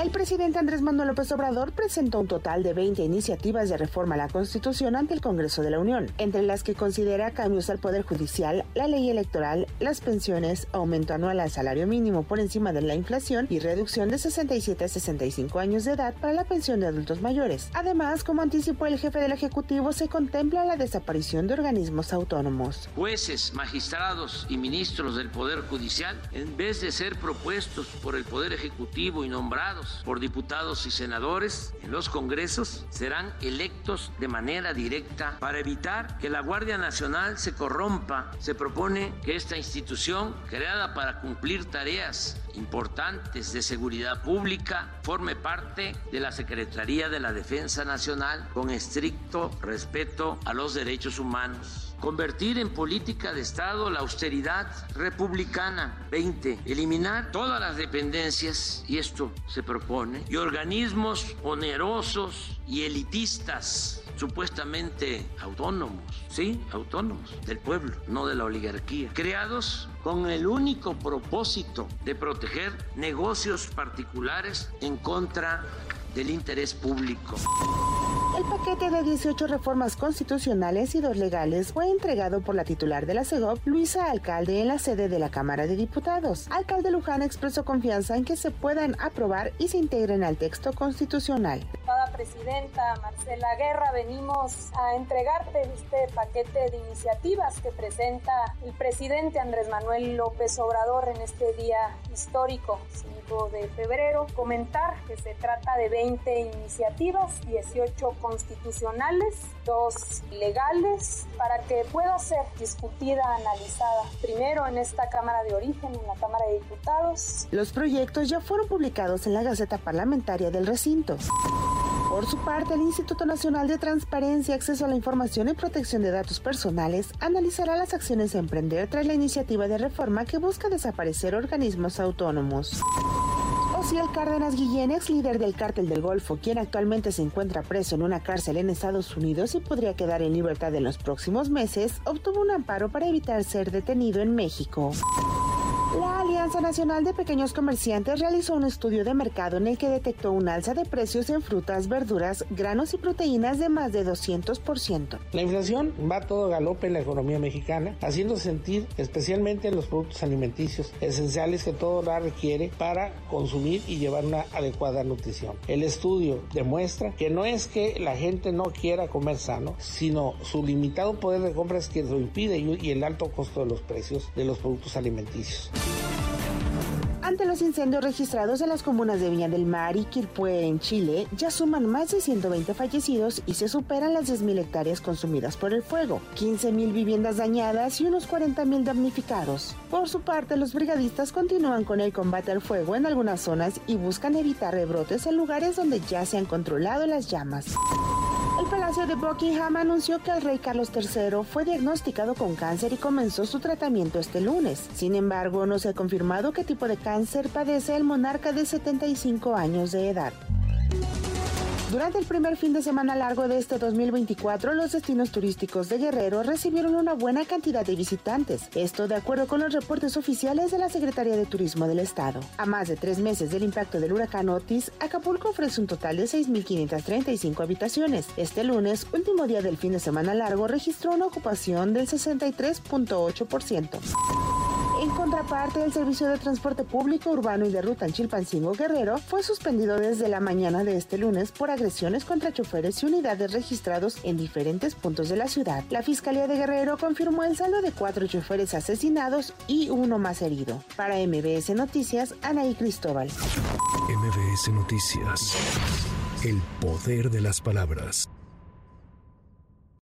El presidente Andrés Manuel López Obrador presentó un total de 20 iniciativas de reforma a la Constitución ante el Congreso de la Unión, entre las que considera cambios al Poder Judicial, la ley electoral, las pensiones, aumento anual al salario mínimo por encima de la inflación y reducción de 67 a 65 años de edad para la pensión de adultos mayores. Además, como anticipó el jefe del Ejecutivo, se contempla la desaparición de organismos autónomos. Jueces, magistrados y ministros del Poder Judicial, en vez de ser propuestos por el Poder Ejecutivo y nombrados por diputados y senadores en los congresos serán electos de manera directa para evitar que la Guardia Nacional se corrompa. Se propone que esta institución, creada para cumplir tareas importantes de seguridad pública, forme parte de la Secretaría de la Defensa Nacional con estricto respeto a los derechos humanos convertir en política de Estado la austeridad republicana. 20. Eliminar todas las dependencias, y esto se propone, y organismos onerosos y elitistas, supuestamente autónomos, sí, autónomos del pueblo, no de la oligarquía, creados con el único propósito de proteger negocios particulares en contra del interés público. El paquete de 18 reformas constitucionales y dos legales fue entregado por la titular de la CEGOP, Luisa Alcalde, en la sede de la Cámara de Diputados. Alcalde Luján expresó confianza en que se puedan aprobar y se integren al texto constitucional. Presidenta Marcela Guerra, venimos a entregarte este paquete de iniciativas que presenta el presidente Andrés Manuel López Obrador en este día histórico, 5 de febrero. Comentar que se trata de 20 iniciativas, 18 constitucionales, dos legales, para que pueda ser discutida, analizada primero en esta Cámara de Origen, en la Cámara de Diputados. Los proyectos ya fueron publicados en la Gaceta Parlamentaria del recinto. Por su parte, el Instituto Nacional de Transparencia, Acceso a la Información y Protección de Datos Personales analizará las acciones a emprender tras la iniciativa de reforma que busca desaparecer organismos autónomos. Ociel Cárdenas Guillén, ex líder del cártel del Golfo, quien actualmente se encuentra preso en una cárcel en Estados Unidos y podría quedar en libertad en los próximos meses, obtuvo un amparo para evitar ser detenido en México. Alianza Nacional de Pequeños Comerciantes realizó un estudio de mercado en el que detectó un alza de precios en frutas, verduras, granos y proteínas de más de 200%. La inflación va todo galope en la economía mexicana, haciendo sentir especialmente en los productos alimenticios esenciales que todo la requiere para consumir y llevar una adecuada nutrición. El estudio demuestra que no es que la gente no quiera comer sano, sino su limitado poder de compra es que lo impide y el alto costo de los precios de los productos alimenticios. Ante los incendios registrados en las comunas de Viña del Mar y Quilpué en Chile, ya suman más de 120 fallecidos y se superan las 10.000 hectáreas consumidas por el fuego, 15.000 viviendas dañadas y unos 40.000 damnificados. Por su parte, los brigadistas continúan con el combate al fuego en algunas zonas y buscan evitar rebrotes en lugares donde ya se han controlado las llamas. Palacio de Buckingham anunció que el rey Carlos III fue diagnosticado con cáncer y comenzó su tratamiento este lunes. Sin embargo, no se ha confirmado qué tipo de cáncer padece el monarca de 75 años de edad. Durante el primer fin de semana largo de este 2024, los destinos turísticos de Guerrero recibieron una buena cantidad de visitantes. Esto de acuerdo con los reportes oficiales de la Secretaría de Turismo del Estado. A más de tres meses del impacto del huracán Otis, Acapulco ofrece un total de 6.535 habitaciones. Este lunes, último día del fin de semana largo, registró una ocupación del 63.8%. En contraparte, el servicio de transporte público urbano y de ruta en Chilpancingo Guerrero fue suspendido desde la mañana de este lunes por agresiones contra choferes y unidades registrados en diferentes puntos de la ciudad. La Fiscalía de Guerrero confirmó el saldo de cuatro choferes asesinados y uno más herido. Para MBS Noticias, Anaí Cristóbal. MBS Noticias. El poder de las palabras.